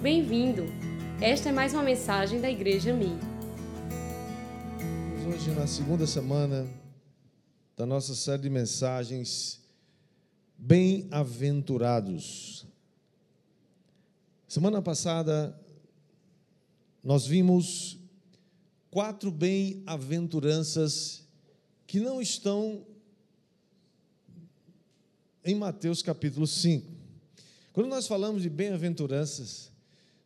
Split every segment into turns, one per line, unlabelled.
Bem-vindo! Esta é mais uma mensagem da Igreja Mi.
Hoje, na segunda semana da nossa série de mensagens, Bem-aventurados. Semana passada, nós vimos quatro bem-aventuranças que não estão em Mateus capítulo 5. Quando nós falamos de bem-aventuranças,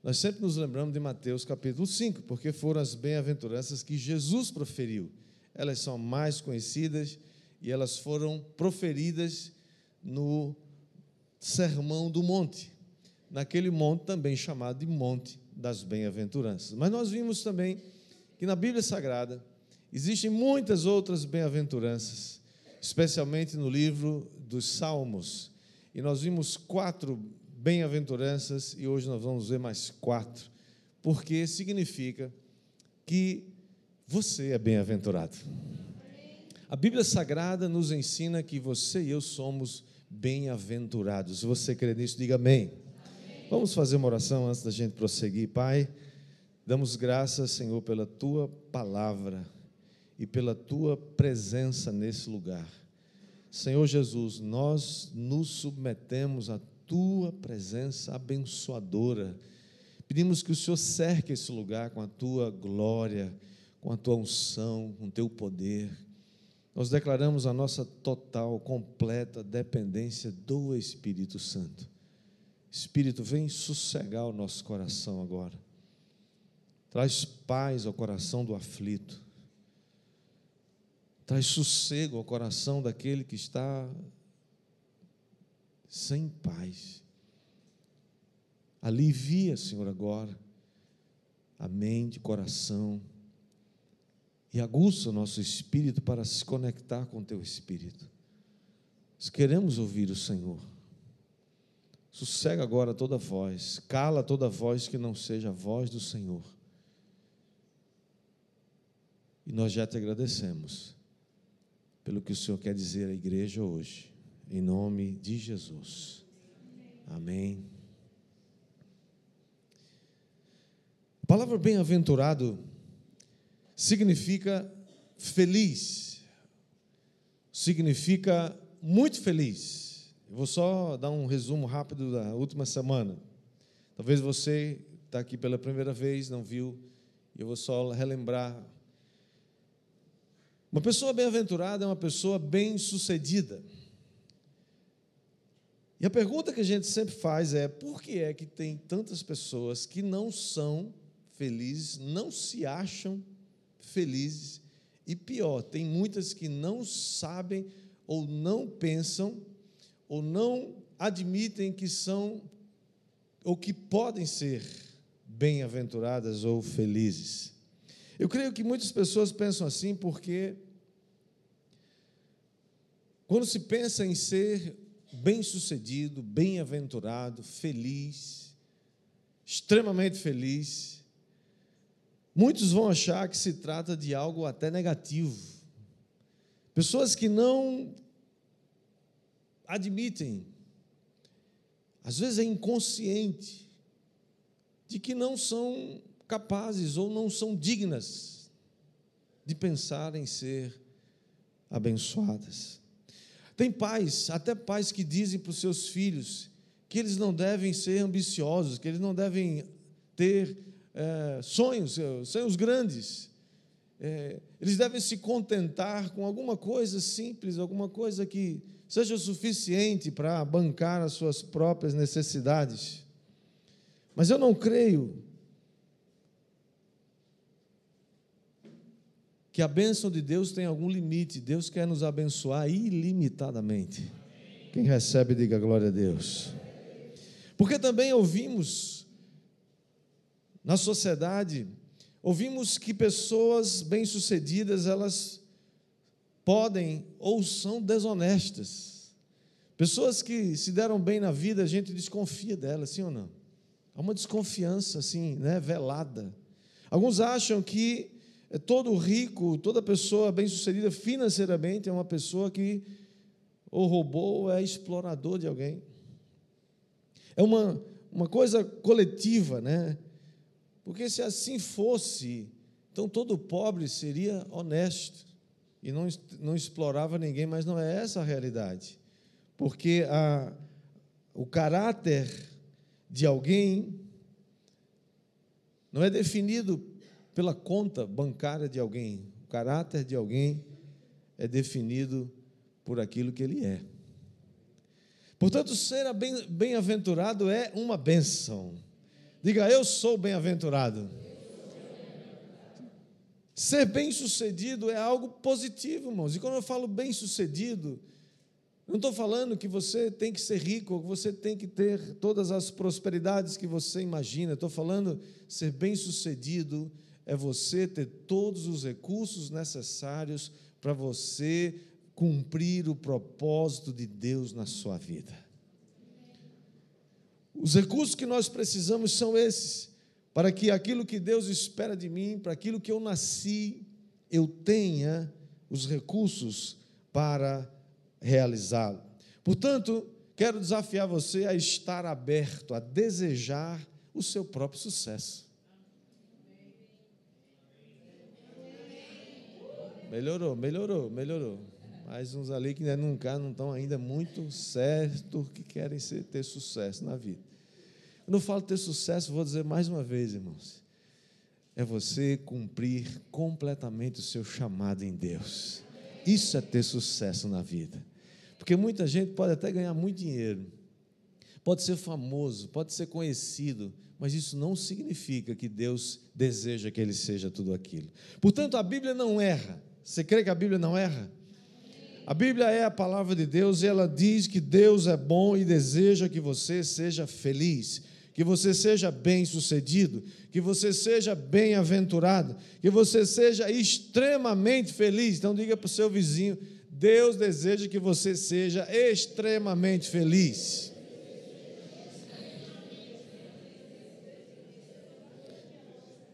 nós sempre nos lembramos de Mateus capítulo 5, porque foram as bem-aventuranças que Jesus proferiu. Elas são mais conhecidas e elas foram proferidas no Sermão do Monte, naquele monte também chamado de Monte das Bem-aventuranças. Mas nós vimos também que na Bíblia Sagrada existem muitas outras bem-aventuranças, especialmente no livro dos Salmos. E nós vimos quatro bem-aventuranças e hoje nós vamos ver mais quatro, porque significa que você é bem-aventurado. A Bíblia Sagrada nos ensina que você e eu somos bem-aventurados. Se você crê nisso, diga amém. amém. Vamos fazer uma oração antes da gente prosseguir. Pai, damos graças, Senhor, pela tua palavra e pela tua presença nesse lugar. Senhor Jesus, nós nos submetemos a tua presença abençoadora. Pedimos que o Senhor cerque esse lugar com a tua glória, com a tua unção, com o teu poder. Nós declaramos a nossa total, completa dependência do Espírito Santo. Espírito, vem sossegar o nosso coração agora. Traz paz ao coração do aflito. Traz sossego ao coração daquele que está sem paz. Alivia, Senhor, agora a mente, coração e aguça o nosso espírito para se conectar com o teu espírito. Nós queremos ouvir o Senhor. Sossega agora toda voz, cala toda voz que não seja a voz do Senhor. E nós já te agradecemos pelo que o Senhor quer dizer à igreja hoje em nome de Jesus. Amém. A palavra bem-aventurado significa feliz, significa muito feliz. Eu vou só dar um resumo rápido da última semana. Talvez você está aqui pela primeira vez, não viu, eu vou só relembrar. Uma pessoa bem-aventurada é uma pessoa bem-sucedida. E a pergunta que a gente sempre faz é: por que é que tem tantas pessoas que não são felizes, não se acham felizes? E pior, tem muitas que não sabem ou não pensam ou não admitem que são ou que podem ser bem-aventuradas ou felizes. Eu creio que muitas pessoas pensam assim porque quando se pensa em ser bem-sucedido, bem-aventurado, feliz, extremamente feliz. Muitos vão achar que se trata de algo até negativo. Pessoas que não admitem, às vezes é inconsciente, de que não são capazes ou não são dignas de pensar em ser abençoadas. Tem pais, até pais que dizem para os seus filhos que eles não devem ser ambiciosos, que eles não devem ter é, sonhos, é, sonhos grandes. É, eles devem se contentar com alguma coisa simples, alguma coisa que seja o suficiente para bancar as suas próprias necessidades. Mas eu não creio que a bênção de Deus tem algum limite. Deus quer nos abençoar ilimitadamente. Quem recebe, diga glória a Deus. Porque também ouvimos na sociedade, ouvimos que pessoas bem-sucedidas, elas podem ou são desonestas. Pessoas que se deram bem na vida, a gente desconfia delas, sim ou não? Há uma desconfiança assim, né, velada. Alguns acham que todo rico, toda pessoa bem-sucedida financeiramente é uma pessoa que ou roubou ou é explorador de alguém. É uma, uma coisa coletiva, né? Porque se assim fosse, então todo pobre seria honesto e não, não explorava ninguém, mas não é essa a realidade. Porque a, o caráter de alguém não é definido pela conta bancária de alguém. O caráter de alguém é definido por aquilo que ele é. Portanto, ser bem-aventurado é uma benção. Diga, eu sou bem-aventurado. Ser bem-sucedido é algo positivo, irmãos. E quando eu falo bem-sucedido, não estou falando que você tem que ser rico, ou que você tem que ter todas as prosperidades que você imagina. Estou falando ser bem-sucedido é você ter todos os recursos necessários para você cumprir o propósito de Deus na sua vida. Os recursos que nós precisamos são esses, para que aquilo que Deus espera de mim, para aquilo que eu nasci, eu tenha os recursos para realizá-lo. Portanto, quero desafiar você a estar aberto, a desejar o seu próprio sucesso. Melhorou, melhorou, melhorou. Mais uns ali que nunca não estão ainda muito certo que querem ser, ter sucesso na vida. Eu falo ter sucesso, vou dizer mais uma vez, irmãos. É você cumprir completamente o seu chamado em Deus. Isso é ter sucesso na vida. Porque muita gente pode até ganhar muito dinheiro, pode ser famoso, pode ser conhecido, mas isso não significa que Deus deseja que ele seja tudo aquilo. Portanto, a Bíblia não erra. Você crê que a Bíblia não erra? A Bíblia é a palavra de Deus e ela diz que Deus é bom e deseja que você seja feliz, que você seja bem-sucedido, que você seja bem-aventurado, que você seja extremamente feliz. Então diga para o seu vizinho: Deus deseja que você seja extremamente feliz.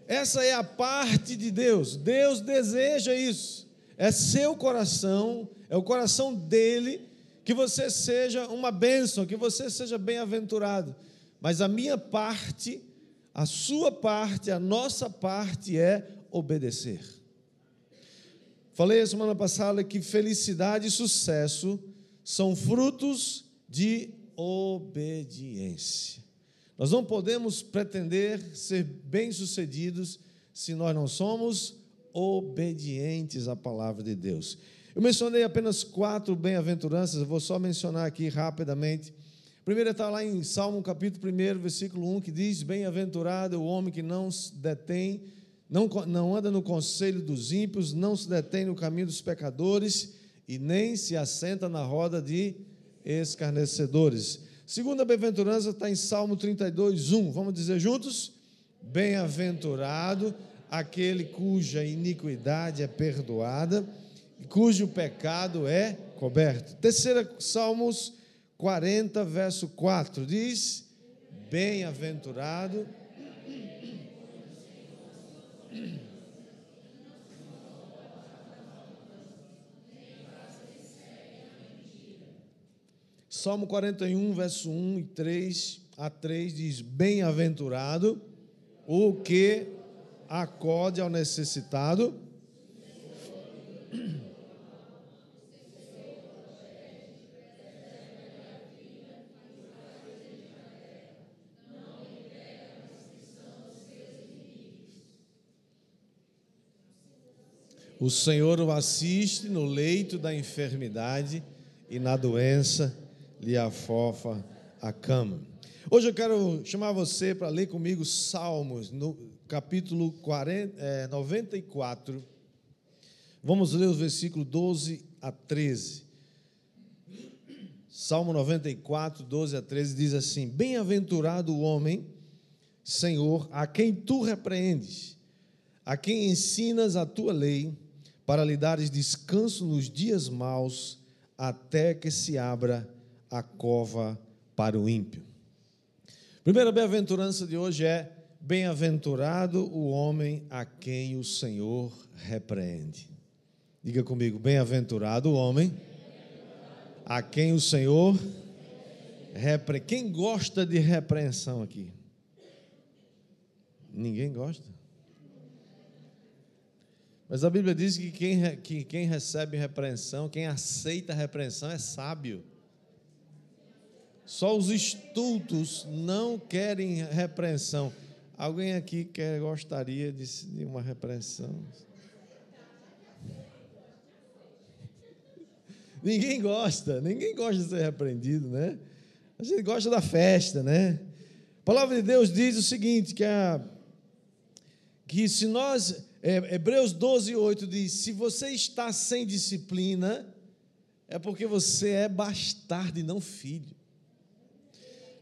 Essa é a parte de Deus. Deus deseja isso. É seu coração, é o coração dele que você seja uma bênção, que você seja bem-aventurado. Mas a minha parte, a sua parte, a nossa parte é obedecer. Falei a semana passada que felicidade e sucesso são frutos de obediência. Nós não podemos pretender ser bem-sucedidos se nós não somos obedientes à palavra de Deus. Eu mencionei apenas quatro bem-aventuranças, vou só mencionar aqui rapidamente. Primeiro está lá em Salmo capítulo 1, versículo 1, que diz: Bem-aventurado é o homem que não se detém não, não anda no conselho dos ímpios, não se detém no caminho dos pecadores e nem se assenta na roda de escarnecedores. Segunda bem-aventurança está em Salmo 32, 1. Vamos dizer juntos? Bem-aventurado aquele cuja iniquidade é perdoada e cujo pecado é coberto. Terceira, Salmos 40, verso 4, diz: Bem-aventurado Salmo 41, verso 1 e 3 a 3 diz: Bem-aventurado o que acode ao necessitado. O Senhor o assiste no leito da enfermidade e na doença lhe afofa a cama. Hoje eu quero chamar você para ler comigo Salmos, no capítulo 40, é, 94. Vamos ler os versículos 12 a 13. Salmo 94, 12 a 13 diz assim: Bem-aventurado o homem, Senhor, a quem tu repreendes, a quem ensinas a tua lei, para lhe dares descanso nos dias maus, até que se abra a cova para o ímpio. Primeira bem-aventurança de hoje é: bem-aventurado o homem a quem o Senhor repreende. Diga comigo: bem-aventurado o homem a quem o Senhor Repre... Quem gosta de repreensão aqui? Ninguém gosta. Mas a Bíblia diz que quem, que quem recebe repreensão, quem aceita repreensão é sábio. Só os estultos não querem repreensão. Alguém aqui quer, gostaria de, de uma repreensão? Ninguém gosta, ninguém gosta de ser repreendido, né? A gente gosta da festa, né? A palavra de Deus diz o seguinte: que, a, que se nós, é, Hebreus 12, 8 diz: se você está sem disciplina, é porque você é bastardo e não filho.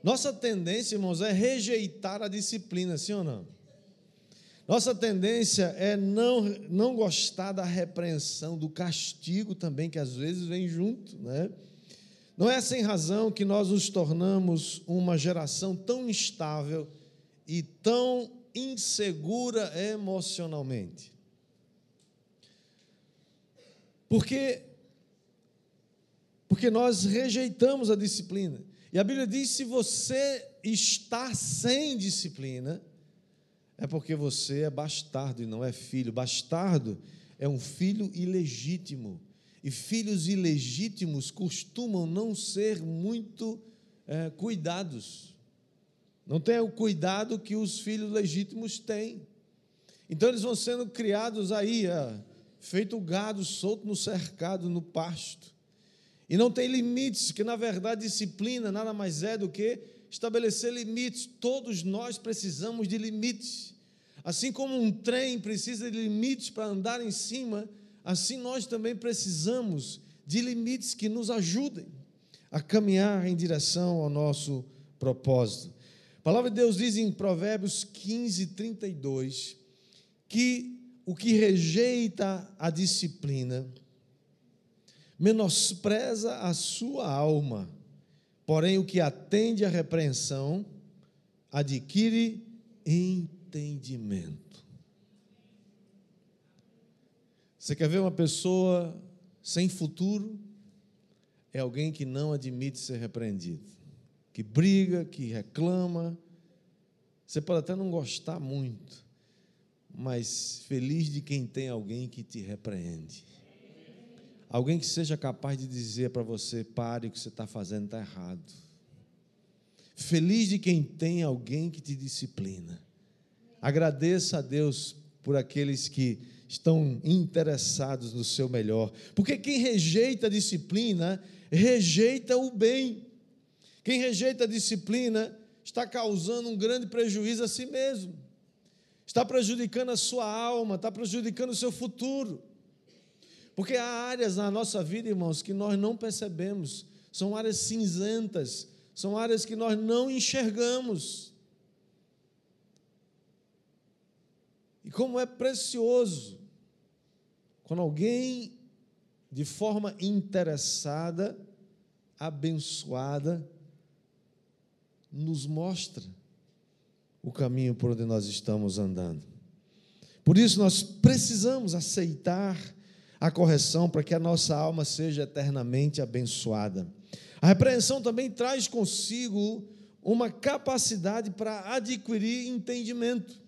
Nossa tendência, irmãos, é rejeitar a disciplina, sim ou não? Nossa tendência é não, não gostar da repreensão, do castigo também, que às vezes vem junto, né? Não é sem razão que nós nos tornamos uma geração tão instável e tão insegura emocionalmente. Porque porque nós rejeitamos a disciplina. E a Bíblia diz: se você está sem disciplina, é porque você é bastardo e não é filho. Bastardo é um filho ilegítimo. E filhos ilegítimos costumam não ser muito é, cuidados. Não tem o cuidado que os filhos legítimos têm. Então eles vão sendo criados aí, é, feito gado solto no cercado, no pasto. E não tem limites, que na verdade disciplina nada mais é do que estabelecer limites. Todos nós precisamos de limites. Assim como um trem precisa de limites para andar em cima, assim nós também precisamos de limites que nos ajudem a caminhar em direção ao nosso propósito. A palavra de Deus diz em Provérbios 15, 32, que o que rejeita a disciplina menospreza a sua alma, porém o que atende à repreensão adquire entendimento. Você quer ver uma pessoa sem futuro? É alguém que não admite ser repreendido, que briga, que reclama. Você pode até não gostar muito, mas feliz de quem tem alguém que te repreende. Alguém que seja capaz de dizer para você: pare, o que você está fazendo está errado. Feliz de quem tem alguém que te disciplina. Agradeça a Deus por aqueles que estão interessados no seu melhor. Porque quem rejeita a disciplina, rejeita o bem. Quem rejeita a disciplina está causando um grande prejuízo a si mesmo. Está prejudicando a sua alma, está prejudicando o seu futuro. Porque há áreas na nossa vida, irmãos, que nós não percebemos, são áreas cinzentas, são áreas que nós não enxergamos. E como é precioso quando alguém, de forma interessada, abençoada, nos mostra o caminho por onde nós estamos andando. Por isso nós precisamos aceitar a correção para que a nossa alma seja eternamente abençoada. A repreensão também traz consigo uma capacidade para adquirir entendimento.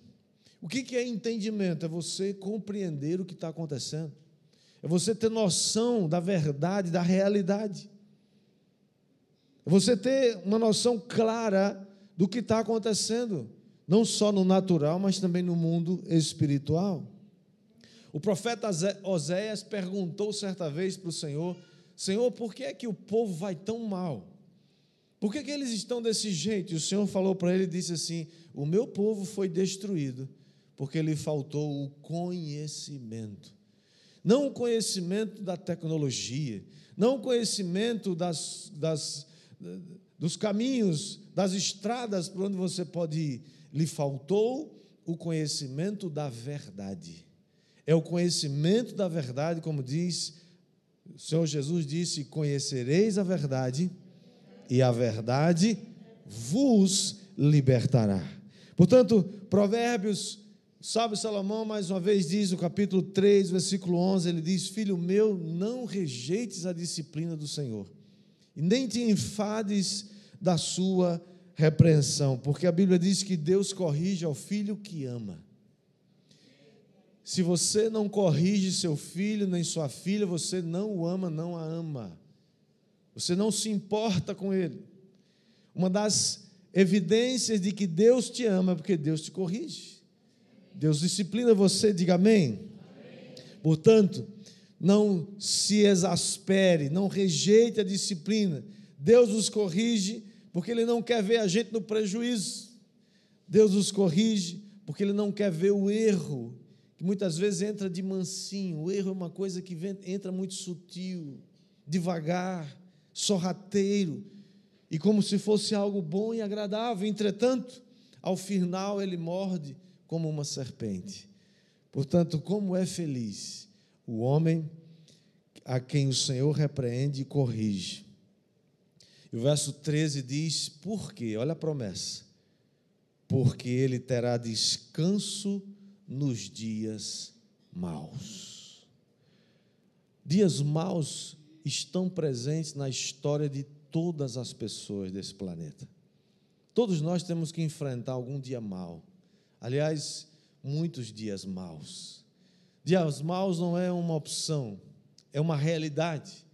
O que é entendimento? É você compreender o que está acontecendo, é você ter noção da verdade, da realidade, é você ter uma noção clara do que está acontecendo, não só no natural, mas também no mundo espiritual. O profeta Oséias perguntou certa vez para o Senhor: Senhor, por que é que o povo vai tão mal? Por que, que eles estão desse jeito? E o Senhor falou para ele e disse assim: O meu povo foi destruído porque lhe faltou o conhecimento. Não o conhecimento da tecnologia, não o conhecimento das, das, dos caminhos, das estradas por onde você pode ir. Lhe faltou o conhecimento da verdade é o conhecimento da verdade, como diz o Senhor Jesus disse: Conhecereis a verdade, e a verdade vos libertará. Portanto, Provérbios, sábio Salomão, mais uma vez diz, no capítulo 3, versículo 11, ele diz: Filho meu, não rejeites a disciplina do Senhor, e nem te enfades da sua repreensão, porque a Bíblia diz que Deus corrige ao filho que ama. Se você não corrige seu filho nem sua filha, você não o ama, não a ama. Você não se importa com ele. Uma das evidências de que Deus te ama é porque Deus te corrige. Deus disciplina você, diga amém. amém. Portanto, não se exaspere, não rejeite a disciplina. Deus nos corrige porque Ele não quer ver a gente no prejuízo. Deus nos corrige porque Ele não quer ver o erro, que muitas vezes entra de mansinho. O erro é uma coisa que entra muito sutil, devagar, sorrateiro, e como se fosse algo bom e agradável. Entretanto, ao final ele morde como uma serpente. Portanto, como é feliz o homem a quem o Senhor repreende e corrige. E o verso 13 diz: Por quê? Olha a promessa. Porque ele terá descanso nos dias maus. Dias maus estão presentes na história de todas as pessoas desse planeta. Todos nós temos que enfrentar algum dia mau. Aliás, muitos dias maus. Dias maus não é uma opção, é uma realidade.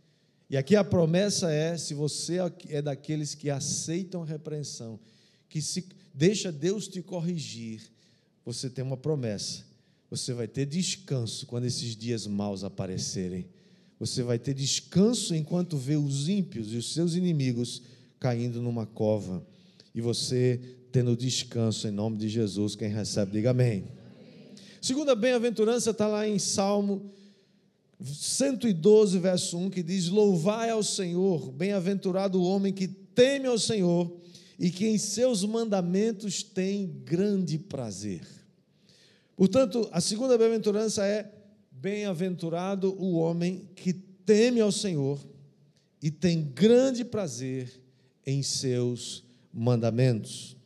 E aqui a promessa é: se você é daqueles que aceitam a repreensão, que se deixa Deus te corrigir, você tem uma promessa. Você vai ter descanso quando esses dias maus aparecerem. Você vai ter descanso enquanto vê os ímpios e os seus inimigos caindo numa cova. E você tendo descanso em nome de Jesus. Quem recebe, diga amém. Segunda bem-aventurança está lá em Salmo 112, verso 1, que diz: Louvai ao Senhor, bem-aventurado o homem que teme ao Senhor e que em seus mandamentos tem grande prazer. Portanto, a segunda bem-aventurança é: bem-aventurado o homem que teme ao Senhor e tem grande prazer em seus mandamentos.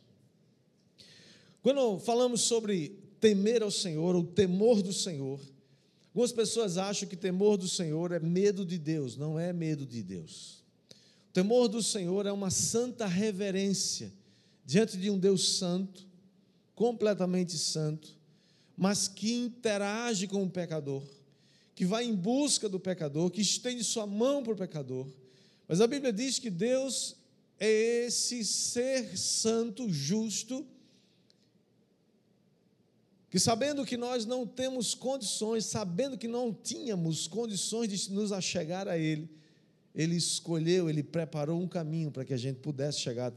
Quando falamos sobre temer ao Senhor, o temor do Senhor, Algumas pessoas acham que temor do Senhor é medo de Deus, não é medo de Deus. O temor do Senhor é uma santa reverência diante de um Deus santo, completamente santo, mas que interage com o pecador, que vai em busca do pecador, que estende sua mão para o pecador. Mas a Bíblia diz que Deus é esse ser santo, justo, que sabendo que nós não temos condições, sabendo que não tínhamos condições de nos achegar a Ele, Ele escolheu, Ele preparou um caminho para que a gente pudesse chegar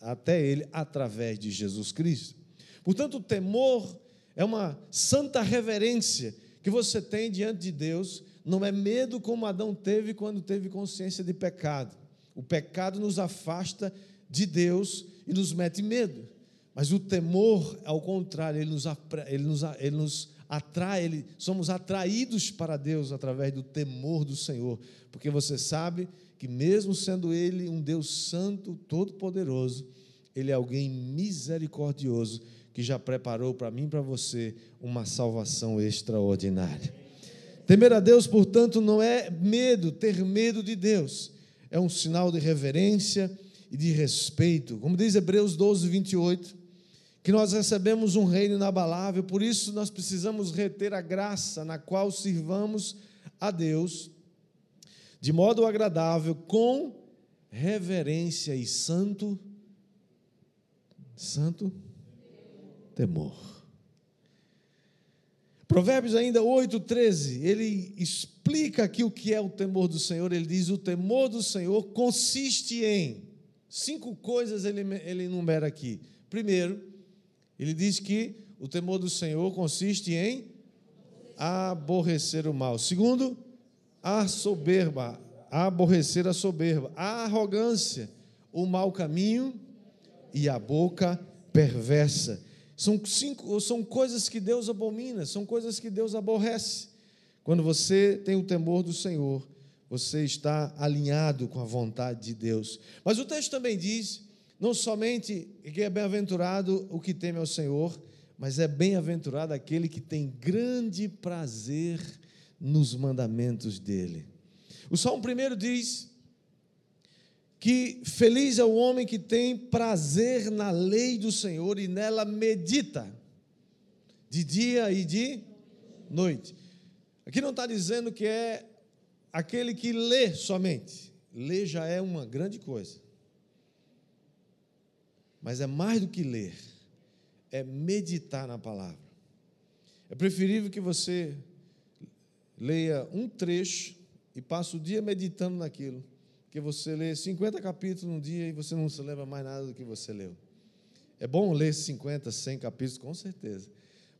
até Ele através de Jesus Cristo. Portanto, o temor é uma santa reverência que você tem diante de Deus, não é medo como Adão teve quando teve consciência de pecado. O pecado nos afasta de Deus e nos mete medo. Mas o temor, ao contrário, ele nos, ele nos, ele nos atrai, ele, somos atraídos para Deus através do temor do Senhor, porque você sabe que, mesmo sendo Ele um Deus Santo, Todo-Poderoso, Ele é alguém misericordioso que já preparou para mim e para você uma salvação extraordinária. Temer a Deus, portanto, não é medo, ter medo de Deus, é um sinal de reverência e de respeito. Como diz Hebreus 12, 28 que nós recebemos um reino inabalável, por isso nós precisamos reter a graça na qual sirvamos a Deus de modo agradável, com reverência e santo santo temor. Provérbios ainda 8:13, ele explica aqui o que é o temor do Senhor. Ele diz: "O temor do Senhor consiste em cinco coisas ele ele enumera aqui. Primeiro, ele diz que o temor do Senhor consiste em aborrecer o mal. Segundo, a soberba, aborrecer a soberba, a arrogância, o mau caminho e a boca perversa. São cinco, são coisas que Deus abomina, são coisas que Deus aborrece. Quando você tem o temor do Senhor, você está alinhado com a vontade de Deus. Mas o texto também diz não somente que é bem-aventurado o que teme ao Senhor, mas é bem-aventurado aquele que tem grande prazer nos mandamentos dele. O Salmo primeiro diz que feliz é o homem que tem prazer na lei do Senhor e nela medita, de dia e de noite. Aqui não está dizendo que é aquele que lê somente. Ler já é uma grande coisa. Mas é mais do que ler, é meditar na palavra. É preferível que você leia um trecho e passe o dia meditando naquilo, que você lê 50 capítulos num dia e você não se lembra mais nada do que você leu. É bom ler 50, 100 capítulos, com certeza,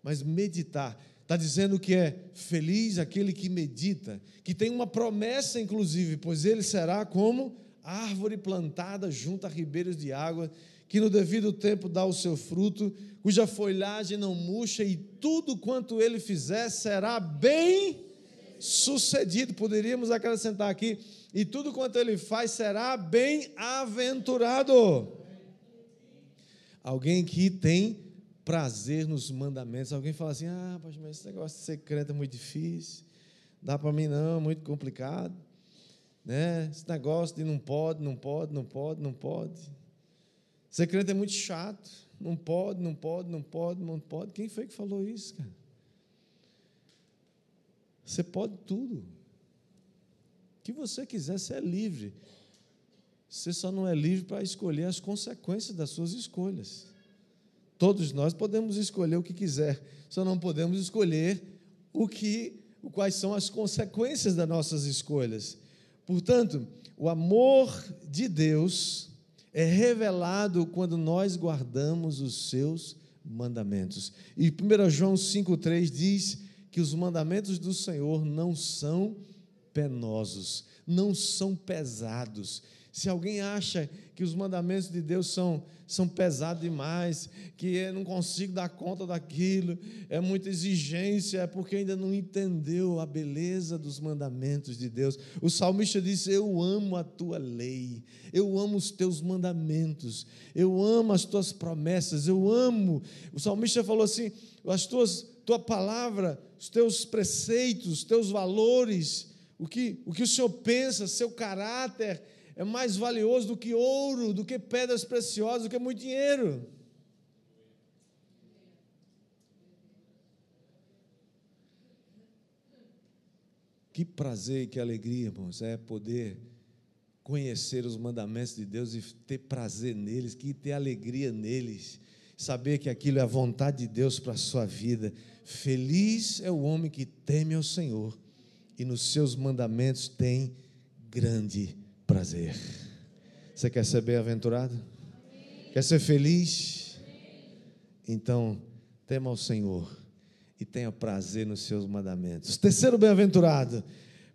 mas meditar. Está dizendo que é feliz aquele que medita, que tem uma promessa, inclusive, pois ele será como árvore plantada junto a ribeiros de água, que no devido tempo dá o seu fruto, cuja folhagem não murcha, e tudo quanto ele fizer será bem sucedido. Poderíamos acrescentar aqui, e tudo quanto ele faz será bem-aventurado. Alguém que tem prazer nos mandamentos. Alguém fala assim: ah, mas esse negócio de ser crente é muito difícil, dá para mim não, muito complicado. Né? Esse negócio de não pode, não pode, não pode, não pode. Ser crente é muito chato, não pode, não pode, não pode, não pode. Quem foi que falou isso, cara? Você pode tudo. O que você quiser, você é livre. Você só não é livre para escolher as consequências das suas escolhas. Todos nós podemos escolher o que quiser, só não podemos escolher o que, quais são as consequências das nossas escolhas. Portanto, o amor de Deus é revelado quando nós guardamos os seus mandamentos. E 1 João 5,3 diz que os mandamentos do Senhor não são penosos, não são pesados. Se alguém acha que os mandamentos de Deus são, são pesados demais, que eu não consigo dar conta daquilo, é muita exigência, é porque ainda não entendeu a beleza dos mandamentos de Deus. O salmista disse: Eu amo a tua lei, eu amo os teus mandamentos, eu amo as tuas promessas, eu amo. O salmista falou assim: as tuas, tua palavra, os teus preceitos, os teus valores, o que, o que o Senhor pensa, seu caráter é mais valioso do que ouro, do que pedras preciosas, do que muito dinheiro. Que prazer e que alegria, irmãos, é poder conhecer os mandamentos de Deus e ter prazer neles, que ter alegria neles, saber que aquilo é a vontade de Deus para a sua vida. Feliz é o homem que teme ao Senhor e nos seus mandamentos tem grande prazer. Você quer ser bem-aventurado? Quer ser feliz? Então, tema ao Senhor e tenha prazer nos seus mandamentos. Terceiro bem-aventurado.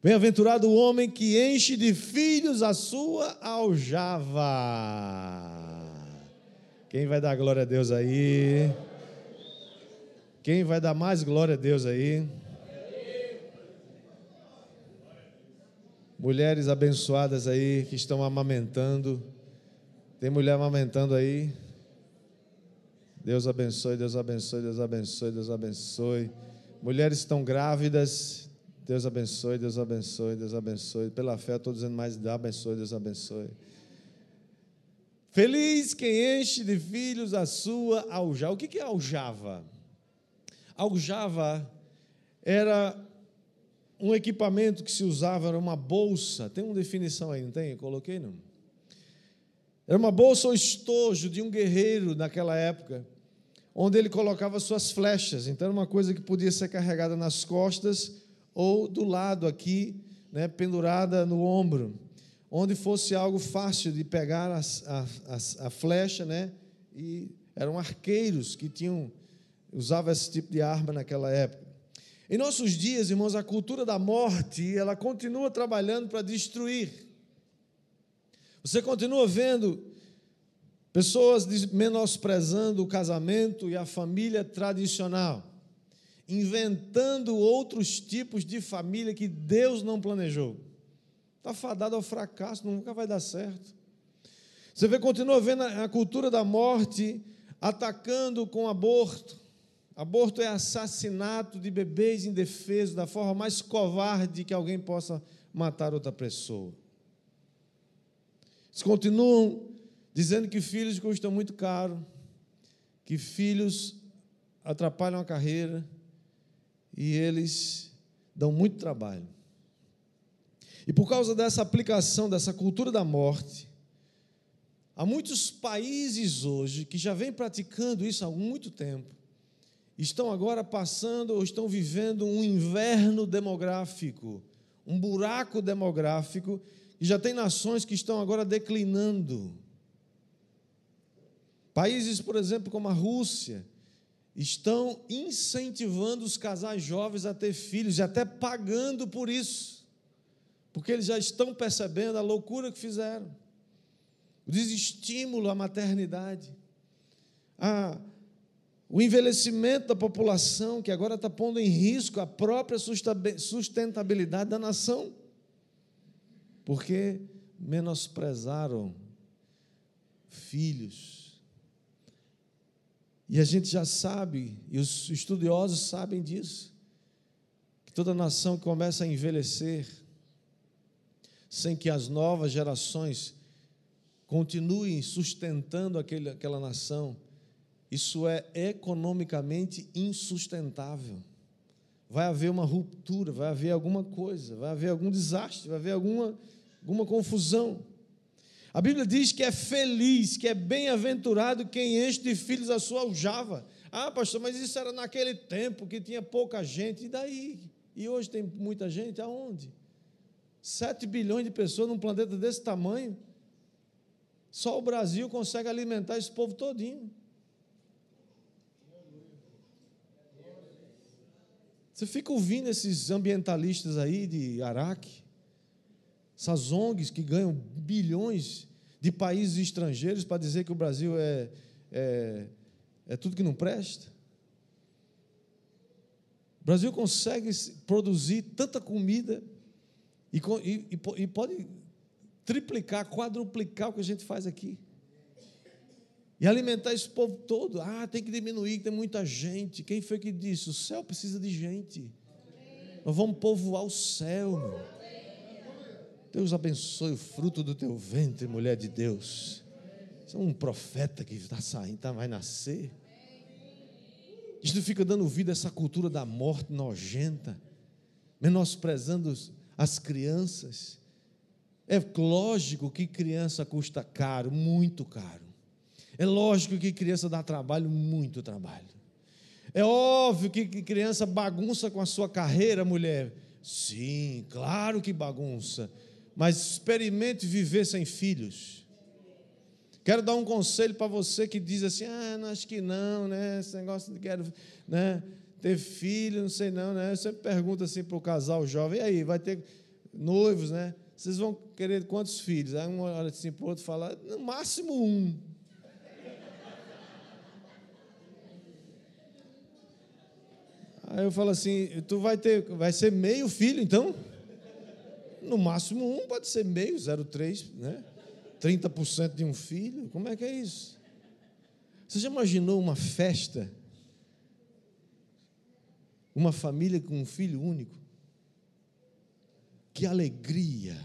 Bem-aventurado o homem que enche de filhos a sua aljava. Quem vai dar glória a Deus aí? Quem vai dar mais glória a Deus aí? Mulheres abençoadas aí que estão amamentando. Tem mulher amamentando aí? Deus abençoe, Deus abençoe, Deus abençoe, Deus abençoe. Mulheres estão grávidas. Deus abençoe, Deus abençoe, Deus abençoe. Pela fé, estou dizendo mais, Deus abençoe, Deus abençoe. Feliz quem enche de filhos a sua aljava. O que é aljava? Aljava era um equipamento que se usava era uma bolsa. Tem uma definição aí, não tem? Eu coloquei não. Era uma bolsa ou estojo de um guerreiro naquela época, onde ele colocava suas flechas. Então era uma coisa que podia ser carregada nas costas ou do lado aqui, né, pendurada no ombro, onde fosse algo fácil de pegar a, a, a flecha, né? E eram arqueiros que tinham usava esse tipo de arma naquela época. Em nossos dias, irmãos, a cultura da morte, ela continua trabalhando para destruir. Você continua vendo pessoas menosprezando o casamento e a família tradicional, inventando outros tipos de família que Deus não planejou. Está fadado ao fracasso, nunca vai dar certo. Você vê, continua vendo a cultura da morte atacando com aborto, Aborto é assassinato de bebês indefesos da forma mais covarde que alguém possa matar outra pessoa. Eles continuam dizendo que filhos custam muito caro, que filhos atrapalham a carreira e eles dão muito trabalho. E por causa dessa aplicação, dessa cultura da morte, há muitos países hoje que já vêm praticando isso há muito tempo, estão agora passando ou estão vivendo um inverno demográfico, um buraco demográfico, e já tem nações que estão agora declinando. Países, por exemplo, como a Rússia, estão incentivando os casais jovens a ter filhos e até pagando por isso, porque eles já estão percebendo a loucura que fizeram, o desestímulo à maternidade, a, o envelhecimento da população, que agora está pondo em risco a própria sustentabilidade da nação, porque menosprezaram filhos. E a gente já sabe, e os estudiosos sabem disso, que toda nação que começa a envelhecer, sem que as novas gerações continuem sustentando aquele, aquela nação, isso é economicamente insustentável. Vai haver uma ruptura, vai haver alguma coisa, vai haver algum desastre, vai haver alguma, alguma confusão. A Bíblia diz que é feliz, que é bem-aventurado quem enche de filhos a sua aljava. Ah, pastor, mas isso era naquele tempo que tinha pouca gente. E daí? E hoje tem muita gente? Aonde? Sete bilhões de pessoas num planeta desse tamanho. Só o Brasil consegue alimentar esse povo todinho. Você fica ouvindo esses ambientalistas aí de Araque, essas ONGs que ganham bilhões de países estrangeiros para dizer que o Brasil é, é, é tudo que não presta. O Brasil consegue produzir tanta comida e, e, e pode triplicar, quadruplicar o que a gente faz aqui. E alimentar esse povo todo. Ah, tem que diminuir, tem muita gente. Quem foi que disse? O céu precisa de gente. Nós vamos povoar o céu, meu. Deus abençoe o fruto do teu ventre, mulher de Deus. Você é um profeta que está saindo, tá, vai nascer. Isso fica dando vida a essa cultura da morte nojenta, menosprezando as crianças. É lógico que criança custa caro, muito caro. É lógico que criança dá trabalho, muito trabalho. É óbvio que criança bagunça com a sua carreira, mulher. Sim, claro que bagunça mas experimente viver sem filhos. Quero dar um conselho para você que diz assim: ah, não, acho que não, né? Esse negócio de quero né? ter filho, não sei não, né? Eu sempre pergunto assim para o casal jovem: e aí, vai ter noivos, né? Vocês vão querer quantos filhos? Aí um olha assim para o outro e fala: no máximo um. Aí eu falo assim: tu vai ter, vai ser meio filho então? no máximo um, pode ser meio, 0,3, né? 30% de um filho. Como é que é isso? Você já imaginou uma festa? Uma família com um filho único? Que alegria!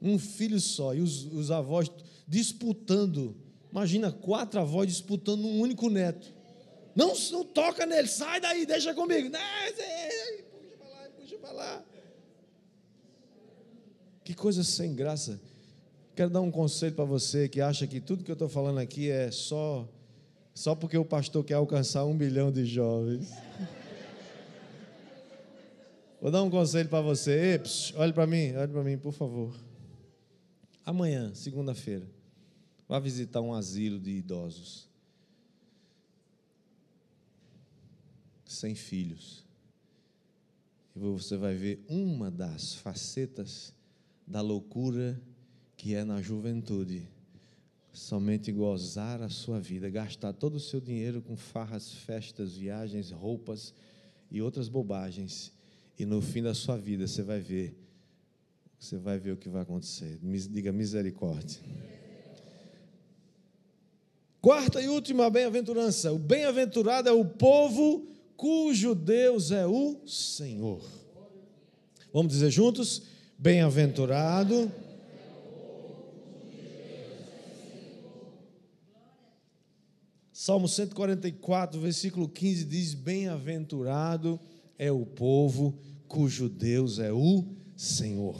Um filho só, e os, os avós disputando. Imagina quatro avós disputando um único neto. Não, não toca nele, sai daí, deixa comigo. Puxa para lá, puxa para lá. Que coisa sem graça. Quero dar um conselho para você que acha que tudo que eu estou falando aqui é só, só porque o pastor quer alcançar um milhão de jovens. Vou dar um conselho para você. Olhe para mim, olhe para mim, por favor. Amanhã, segunda-feira, vá visitar um asilo de idosos. sem filhos. E você vai ver uma das facetas da loucura que é na juventude. Somente gozar a sua vida, gastar todo o seu dinheiro com farras, festas, viagens, roupas e outras bobagens. E no fim da sua vida você vai ver, você vai ver o que vai acontecer. Diga misericórdia. Quarta e última bem-aventurança. O bem-aventurado é o povo cujo Deus é o Senhor. Vamos dizer juntos? Bem-aventurado. Salmo 144, versículo 15 diz: Bem-aventurado é o povo cujo Deus é o Senhor.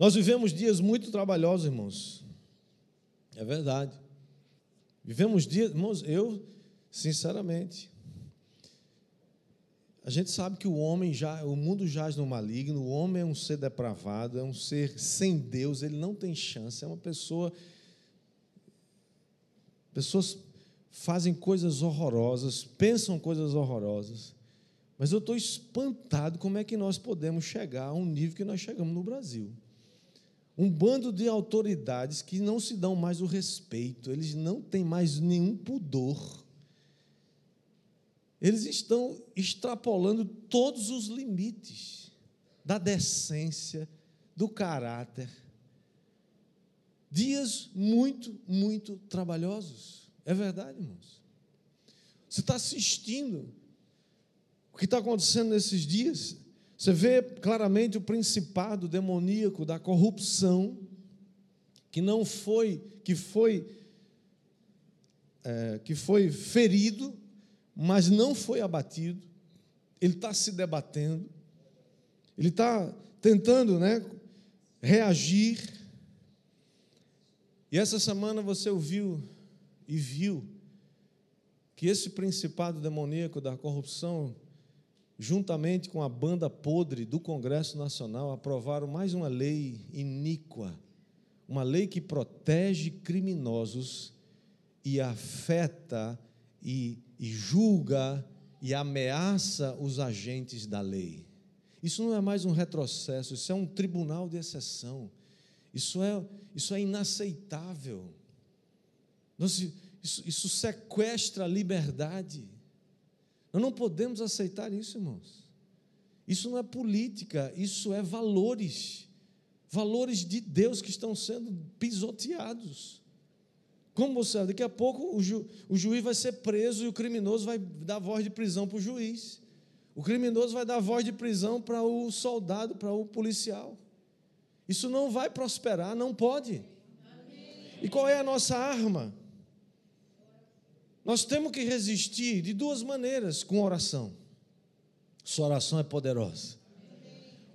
Nós vivemos dias muito trabalhosos, irmãos. É verdade. Vivemos dias, irmãos, eu, sinceramente, a gente sabe que o homem já, o mundo jaz no maligno, o homem é um ser depravado, é um ser sem Deus, ele não tem chance, é uma pessoa. Pessoas fazem coisas horrorosas, pensam coisas horrorosas, mas eu estou espantado como é que nós podemos chegar a um nível que nós chegamos no Brasil. Um bando de autoridades que não se dão mais o respeito, eles não têm mais nenhum pudor eles estão extrapolando todos os limites da decência, do caráter. Dias muito, muito trabalhosos. É verdade, irmãos. Você está assistindo o que está acontecendo nesses dias. Você vê claramente o principado demoníaco da corrupção, que não foi, que foi, é, que foi ferido mas não foi abatido, ele está se debatendo, ele está tentando né, reagir. E essa semana você ouviu e viu que esse principado demoníaco da corrupção, juntamente com a banda podre do Congresso Nacional, aprovaram mais uma lei iníqua, uma lei que protege criminosos e afeta e e julga e ameaça os agentes da lei. Isso não é mais um retrocesso, isso é um tribunal de exceção. Isso é, isso é inaceitável. Isso, isso sequestra a liberdade. Nós não podemos aceitar isso, irmãos. Isso não é política, isso é valores. Valores de Deus que estão sendo pisoteados. Como você Daqui a pouco o, ju, o juiz vai ser preso e o criminoso vai dar voz de prisão para o juiz. O criminoso vai dar voz de prisão para o soldado, para o policial. Isso não vai prosperar, não pode. E qual é a nossa arma? Nós temos que resistir de duas maneiras com oração. Sua oração é poderosa.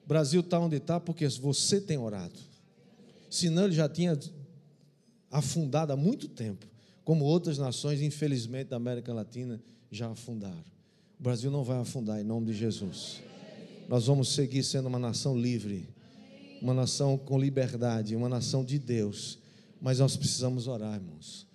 O Brasil está onde está porque você tem orado. Senão ele já tinha afundada há muito tempo, como outras nações, infelizmente, da América Latina já afundaram. O Brasil não vai afundar em nome de Jesus. Nós vamos seguir sendo uma nação livre, uma nação com liberdade, uma nação de Deus. Mas nós precisamos orar, irmãos.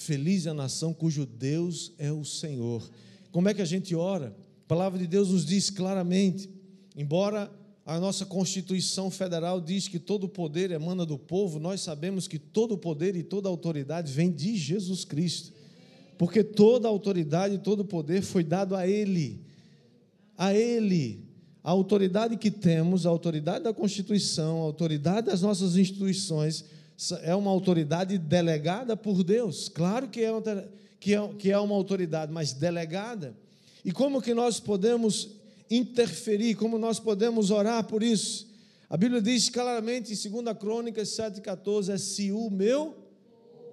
Feliz é a nação cujo Deus é o Senhor. Como é que a gente ora? A palavra de Deus nos diz claramente, embora a nossa Constituição Federal diz que todo poder emana do povo, nós sabemos que todo poder e toda autoridade vem de Jesus Cristo. Porque toda autoridade e todo poder foi dado a Ele. A Ele. A autoridade que temos, a autoridade da Constituição, a autoridade das nossas instituições, é uma autoridade delegada por Deus. Claro que é, uma, que é, que é uma autoridade, mas delegada. E como que nós podemos interferir, como nós podemos orar por isso. A Bíblia diz claramente em 2 Crônicas 7,14: é se o meu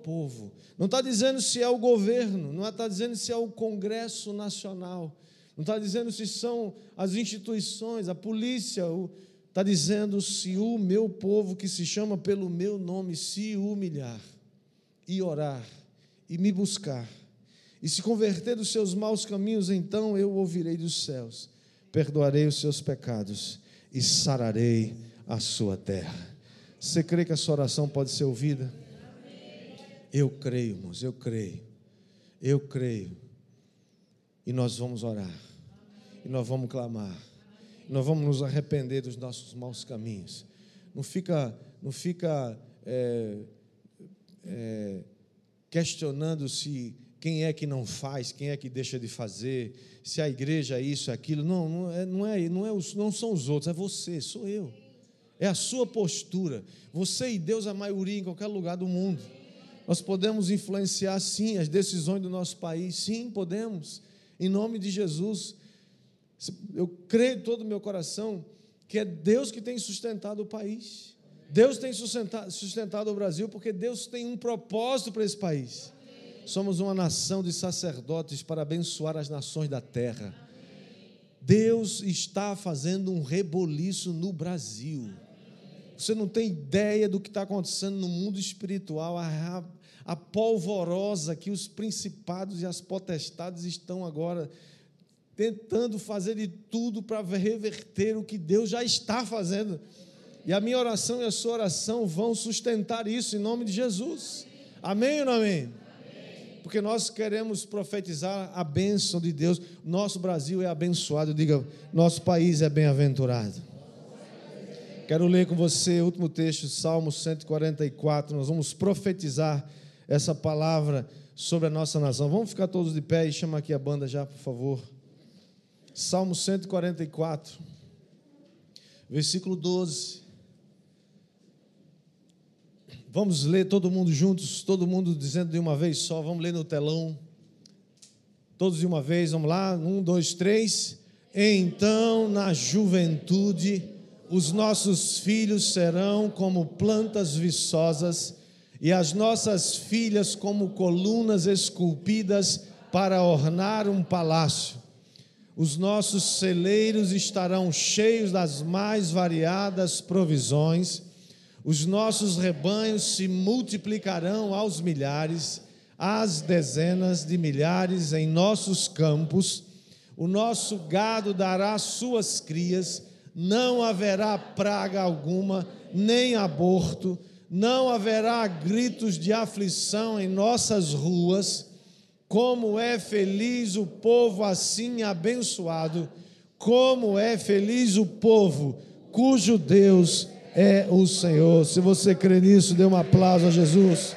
povo. Não está dizendo se é o governo, não está dizendo se é o Congresso Nacional, não está dizendo se são as instituições, a polícia, está dizendo se o meu povo que se chama pelo meu nome se humilhar e orar e me buscar e se converter dos seus maus caminhos, então eu ouvirei dos céus perdoarei os seus pecados e sararei a sua terra. Você crê que a sua oração pode ser ouvida? Eu creio, irmãos, eu creio. Eu creio. E nós vamos orar. E nós vamos clamar. Nós vamos nos arrepender dos nossos maus caminhos. Não fica, não fica é, é, questionando se quem é que não faz, quem é que deixa de fazer, se a igreja é isso, é aquilo. Não, não é, não, é, não, é não são os outros, é você, sou eu. É a sua postura. Você e Deus, a maioria em qualquer lugar do mundo. Nós podemos influenciar, sim, as decisões do nosso país, sim, podemos, em nome de Jesus. Eu creio todo o meu coração que é Deus que tem sustentado o país. Deus tem sustentado, o Brasil porque Deus tem um propósito para esse país. Somos uma nação de sacerdotes para abençoar as nações da terra. Deus está fazendo um reboliço no Brasil. Você não tem ideia do que está acontecendo no mundo espiritual, a, a polvorosa que os principados e as potestades estão agora tentando fazer de tudo para reverter o que Deus já está fazendo. E a minha oração e a sua oração vão sustentar isso em nome de Jesus. Amém ou não amém? Porque nós queremos profetizar a bênção de Deus. Nosso Brasil é abençoado. Diga, nosso país é bem-aventurado. Quero ler com você o último texto, Salmo 144. Nós vamos profetizar essa palavra sobre a nossa nação. Vamos ficar todos de pé e chama aqui a banda já, por favor. Salmo 144, versículo 12. Vamos ler todo mundo juntos, todo mundo dizendo de uma vez só. Vamos ler no telão. Todos de uma vez, vamos lá. Um, dois, três. Então, na juventude, os nossos filhos serão como plantas viçosas, e as nossas filhas como colunas esculpidas para ornar um palácio. Os nossos celeiros estarão cheios das mais variadas provisões, os nossos rebanhos se multiplicarão aos milhares, às dezenas de milhares em nossos campos, o nosso gado dará suas crias, não haverá praga alguma, nem aborto, não haverá gritos de aflição em nossas ruas como é feliz o povo assim abençoado, como é feliz o povo cujo Deus é o Senhor. Se você crê nisso, dê um aplauso a Jesus.